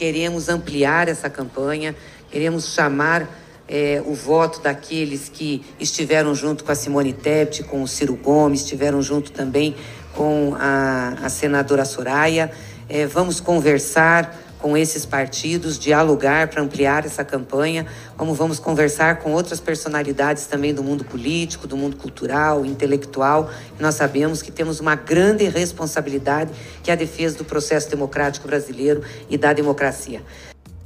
queremos ampliar essa campanha, queremos chamar é, o voto daqueles que estiveram junto com a Simone Tebet, com o Ciro Gomes, estiveram junto também com a, a senadora Soraya. É, vamos conversar com esses partidos, dialogar para ampliar essa campanha, como vamos conversar com outras personalidades também do mundo político, do mundo cultural, intelectual. nós sabemos que temos uma grande responsabilidade, que é a defesa do processo democrático brasileiro e da democracia.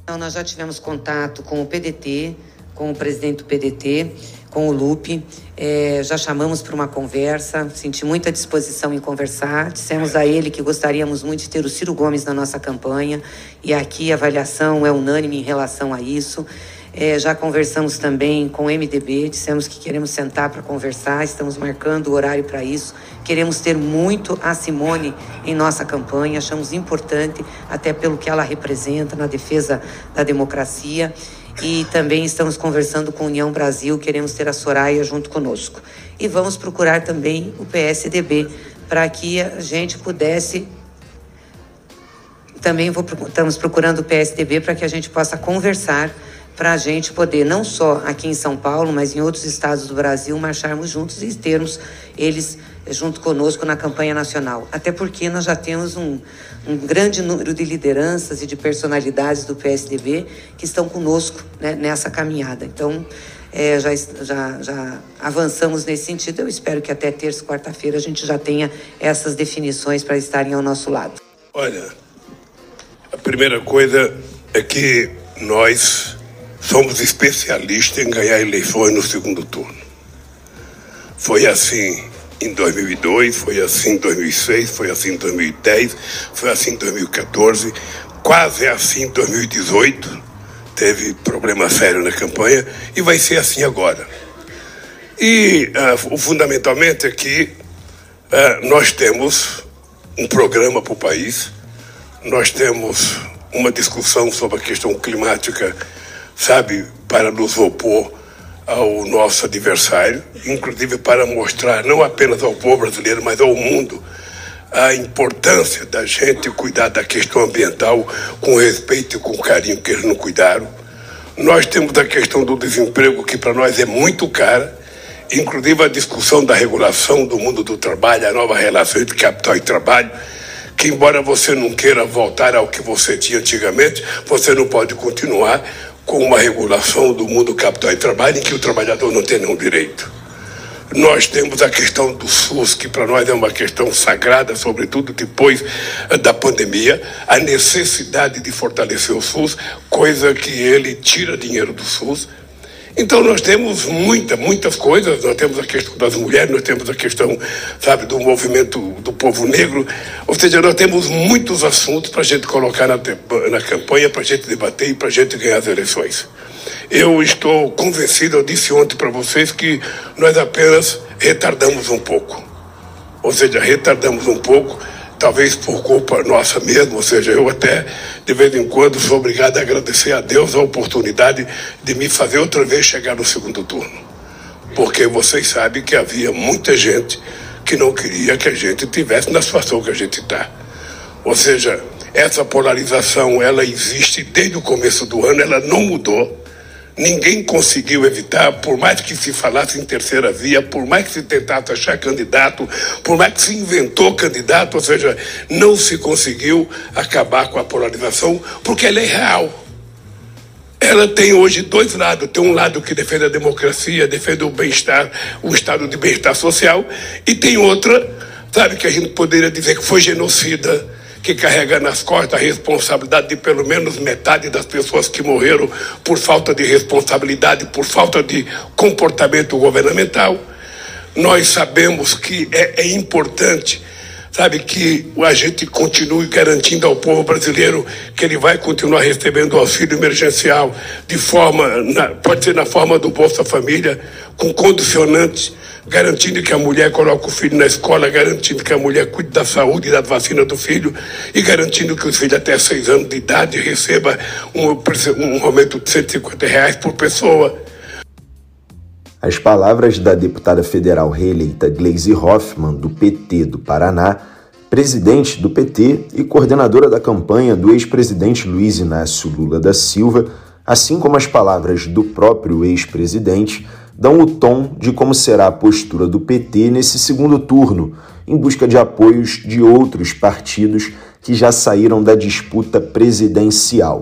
Então, nós já tivemos contato com o PDT, com o presidente do PDT, com o Lupe. É, já chamamos para uma conversa, senti muita disposição em conversar. Dissemos a ele que gostaríamos muito de ter o Ciro Gomes na nossa campanha e aqui a avaliação é unânime em relação a isso. É, já conversamos também com o MDB, dissemos que queremos sentar para conversar, estamos marcando o horário para isso. Queremos ter muito a Simone em nossa campanha, achamos importante, até pelo que ela representa na defesa da democracia e também estamos conversando com União Brasil, queremos ter a Soraya junto conosco. E vamos procurar também o PSDB para que a gente pudesse. Também vou, estamos procurando o PSDB para que a gente possa conversar para a gente poder, não só aqui em São Paulo, mas em outros estados do Brasil, marcharmos juntos e termos eles junto conosco na campanha nacional. Até porque nós já temos um, um grande número de lideranças e de personalidades do PSDB que estão conosco né, nessa caminhada. Então, é, já, já, já avançamos nesse sentido. Eu espero que até terça quarta-feira a gente já tenha essas definições para estarem ao nosso lado. Olha, a primeira coisa é que nós somos especialistas em ganhar eleições no segundo turno. Foi assim em 2002, foi assim em 2006, foi assim em 2010, foi assim em 2014, quase assim em 2018. Teve problema sério na campanha e vai ser assim agora. E uh, fundamentalmente é que uh, nós temos um programa para o país, nós temos uma discussão sobre a questão climática, sabe, para nos opor ao nosso adversário, inclusive para mostrar não apenas ao povo brasileiro, mas ao mundo a importância da gente cuidar da questão ambiental com respeito e com carinho que eles não cuidaram. Nós temos a questão do desemprego, que para nós é muito cara, inclusive a discussão da regulação do mundo do trabalho, a nova relação entre capital e trabalho, que embora você não queira voltar ao que você tinha antigamente, você não pode continuar com uma regulação do mundo capital e trabalho em que o trabalhador não tem nenhum direito. Nós temos a questão do SUS, que para nós é uma questão sagrada, sobretudo depois eh, da pandemia, a necessidade de fortalecer o SUS, coisa que ele tira dinheiro do SUS, então nós temos muita, muitas coisas, nós temos a questão das mulheres, nós temos a questão, sabe, do movimento do povo negro, ou seja, nós temos muitos assuntos para a gente colocar na, na campanha, para a gente debater e para a gente ganhar as eleições. Eu estou convencido, eu disse ontem para vocês que nós apenas retardamos um pouco. Ou seja, retardamos um pouco talvez por culpa nossa mesmo, ou seja, eu até de vez em quando sou obrigado a agradecer a Deus a oportunidade de me fazer outra vez chegar no segundo turno. Porque vocês sabem que havia muita gente que não queria que a gente tivesse na situação que a gente está. Ou seja, essa polarização, ela existe desde o começo do ano, ela não mudou. Ninguém conseguiu evitar, por mais que se falasse em terceira via, por mais que se tentasse achar candidato, por mais que se inventou candidato, ou seja, não se conseguiu acabar com a polarização, porque ela é real. Ela tem hoje dois lados. Tem um lado que defende a democracia, defende o bem-estar, o estado de bem-estar social, e tem outra, sabe, que a gente poderia dizer que foi genocida que carrega nas costas a responsabilidade de pelo menos metade das pessoas que morreram por falta de responsabilidade, por falta de comportamento governamental. Nós sabemos que é, é importante sabe, que a gente continue garantindo ao povo brasileiro que ele vai continuar recebendo auxílio emergencial de forma, na, pode ser na forma do Bolsa Família, com condicionantes garantindo que a mulher coloque o filho na escola, garantindo que a mulher cuide da saúde e da vacina do filho e garantindo que os filhos até seis anos de idade recebam um, um aumento de 150 reais por pessoa. As palavras da deputada federal reeleita Gleisi Hoffmann, do PT do Paraná, presidente do PT e coordenadora da campanha do ex-presidente Luiz Inácio Lula da Silva, assim como as palavras do próprio ex-presidente, dão o tom de como será a postura do PT nesse segundo turno, em busca de apoios de outros partidos que já saíram da disputa presidencial.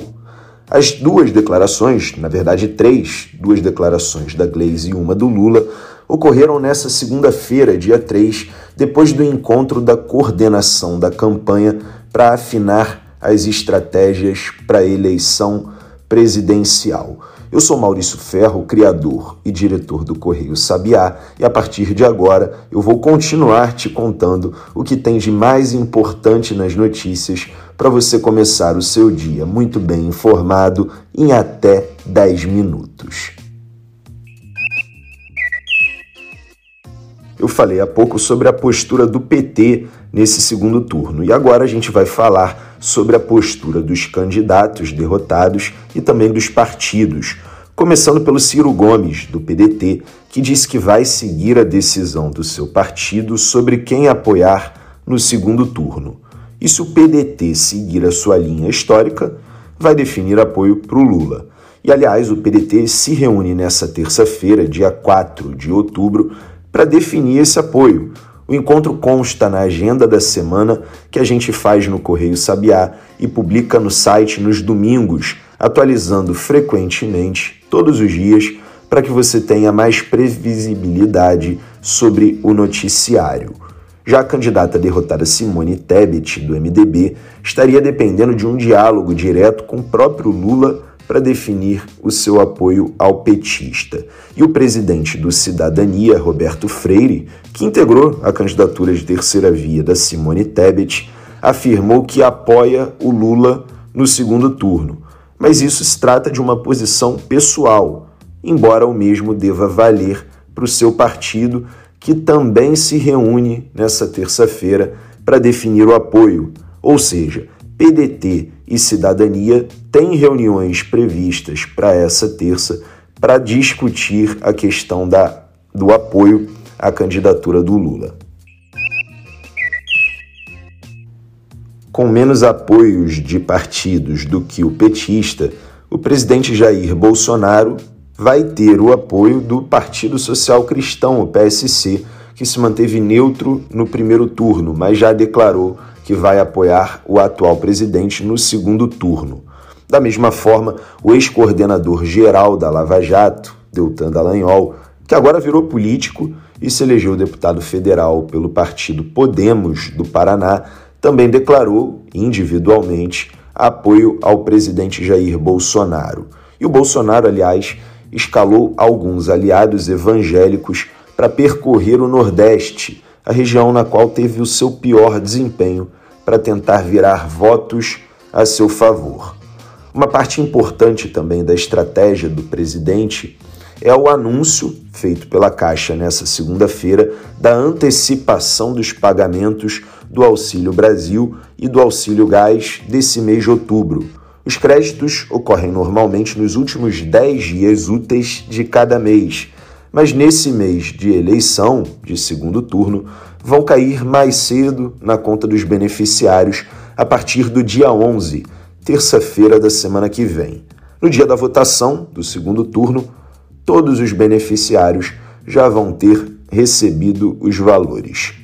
As duas declarações, na verdade três, duas declarações da Gleisi e uma do Lula, ocorreram nessa segunda-feira, dia 3, depois do encontro da coordenação da campanha para afinar as estratégias para a eleição presidencial. Eu sou Maurício Ferro, criador e diretor do Correio Sabiá, e a partir de agora eu vou continuar te contando o que tem de mais importante nas notícias para você começar o seu dia muito bem informado em até 10 minutos. Eu falei há pouco sobre a postura do PT nesse segundo turno e agora a gente vai falar sobre a postura dos candidatos derrotados e também dos partidos. Começando pelo Ciro Gomes, do PDT, que disse que vai seguir a decisão do seu partido sobre quem apoiar no segundo turno. E se o PDT seguir a sua linha histórica, vai definir apoio para o Lula. E aliás, o PDT se reúne nessa terça-feira, dia 4 de outubro, para definir esse apoio. O encontro consta na agenda da semana que a gente faz no Correio Sabiá e publica no site nos domingos, atualizando frequentemente, todos os dias, para que você tenha mais previsibilidade sobre o noticiário. Já a candidata derrotada Simone Tebet, do MDB, estaria dependendo de um diálogo direto com o próprio Lula para definir o seu apoio ao petista. E o presidente do Cidadania, Roberto Freire, que integrou a candidatura de terceira via da Simone Tebet, afirmou que apoia o Lula no segundo turno. Mas isso se trata de uma posição pessoal, embora o mesmo deva valer para o seu partido, que também se reúne nessa terça-feira para definir o apoio. Ou seja, PDT e Cidadania têm reuniões previstas para essa terça para discutir a questão da, do apoio à candidatura do Lula. Com menos apoios de partidos do que o petista, o presidente Jair Bolsonaro vai ter o apoio do Partido Social Cristão, o PSC, que se manteve neutro no primeiro turno, mas já declarou que vai apoiar o atual presidente no segundo turno. Da mesma forma, o ex-coordenador geral da Lava Jato, Deltan Dallagnol, que agora virou político e se elegeu deputado federal pelo partido Podemos do Paraná, também declarou individualmente apoio ao presidente Jair Bolsonaro. E o Bolsonaro, aliás, escalou alguns aliados evangélicos para percorrer o Nordeste a região na qual teve o seu pior desempenho para tentar virar votos a seu favor. Uma parte importante também da estratégia do presidente é o anúncio feito pela Caixa nessa segunda-feira da antecipação dos pagamentos do Auxílio Brasil e do Auxílio Gás desse mês de outubro. Os créditos ocorrem normalmente nos últimos 10 dias úteis de cada mês mas nesse mês de eleição, de segundo turno, vão cair mais cedo na conta dos beneficiários a partir do dia 11, terça-feira da semana que vem. No dia da votação do segundo turno, todos os beneficiários já vão ter recebido os valores.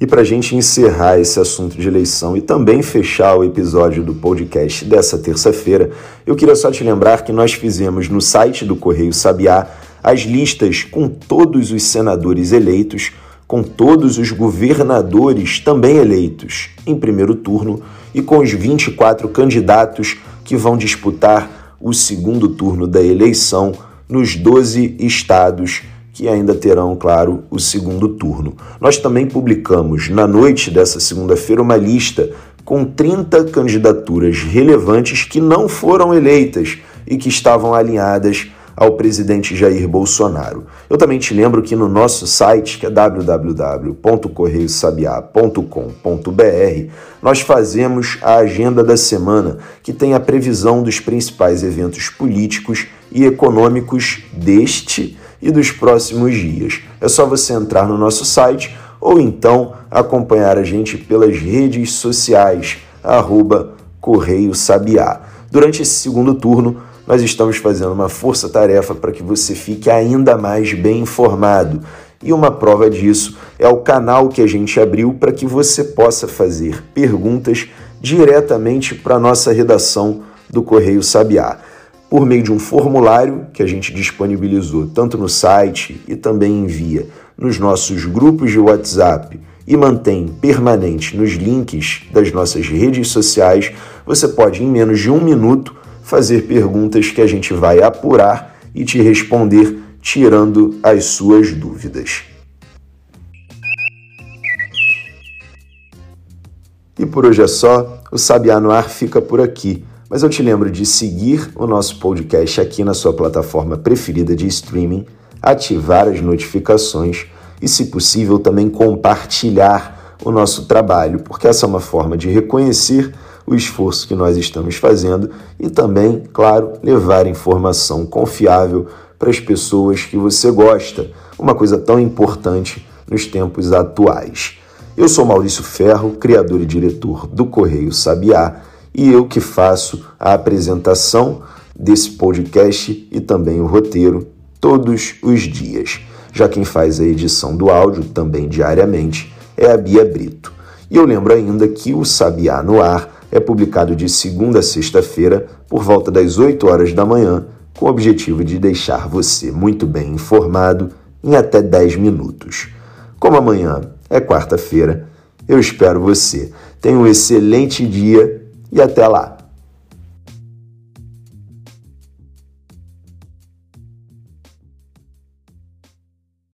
E para a gente encerrar esse assunto de eleição e também fechar o episódio do podcast dessa terça-feira, eu queria só te lembrar que nós fizemos no site do Correio Sabiá as listas com todos os senadores eleitos, com todos os governadores também eleitos em primeiro turno e com os 24 candidatos que vão disputar o segundo turno da eleição nos 12 estados que ainda terão, claro, o segundo turno. Nós também publicamos na noite dessa segunda-feira uma lista com 30 candidaturas relevantes que não foram eleitas e que estavam alinhadas ao presidente Jair Bolsonaro. Eu também te lembro que no nosso site, que é www.correiosabiá.com.br, nós fazemos a agenda da semana, que tem a previsão dos principais eventos políticos e econômicos deste e dos próximos dias. É só você entrar no nosso site ou então acompanhar a gente pelas redes sociais, arroba Correio Sabiá. Durante esse segundo turno, nós estamos fazendo uma força-tarefa para que você fique ainda mais bem informado. E uma prova disso é o canal que a gente abriu para que você possa fazer perguntas diretamente para a nossa redação do Correio Sabiá, por meio de um formulário que a gente disponibilizou tanto no site e também envia nos nossos grupos de WhatsApp e mantém permanente nos links das nossas redes sociais, você pode, em menos de um minuto, fazer perguntas que a gente vai apurar e te responder, tirando as suas dúvidas. E por hoje é só, o Sabiá no Ar fica por aqui. Mas eu te lembro de seguir o nosso podcast aqui na sua plataforma preferida de streaming ativar as notificações e, se possível, também compartilhar o nosso trabalho, porque essa é uma forma de reconhecer o esforço que nós estamos fazendo e também, claro, levar informação confiável para as pessoas que você gosta, uma coisa tão importante nos tempos atuais. Eu sou Maurício Ferro, criador e diretor do Correio Sabiá, e eu que faço a apresentação desse podcast e também o roteiro todos os dias. Já quem faz a edição do áudio também diariamente é a Bia Brito. E eu lembro ainda que o Sabiá no Ar é publicado de segunda a sexta-feira por volta das 8 horas da manhã, com o objetivo de deixar você muito bem informado em até 10 minutos. Como amanhã é quarta-feira, eu espero você. Tenha um excelente dia e até lá!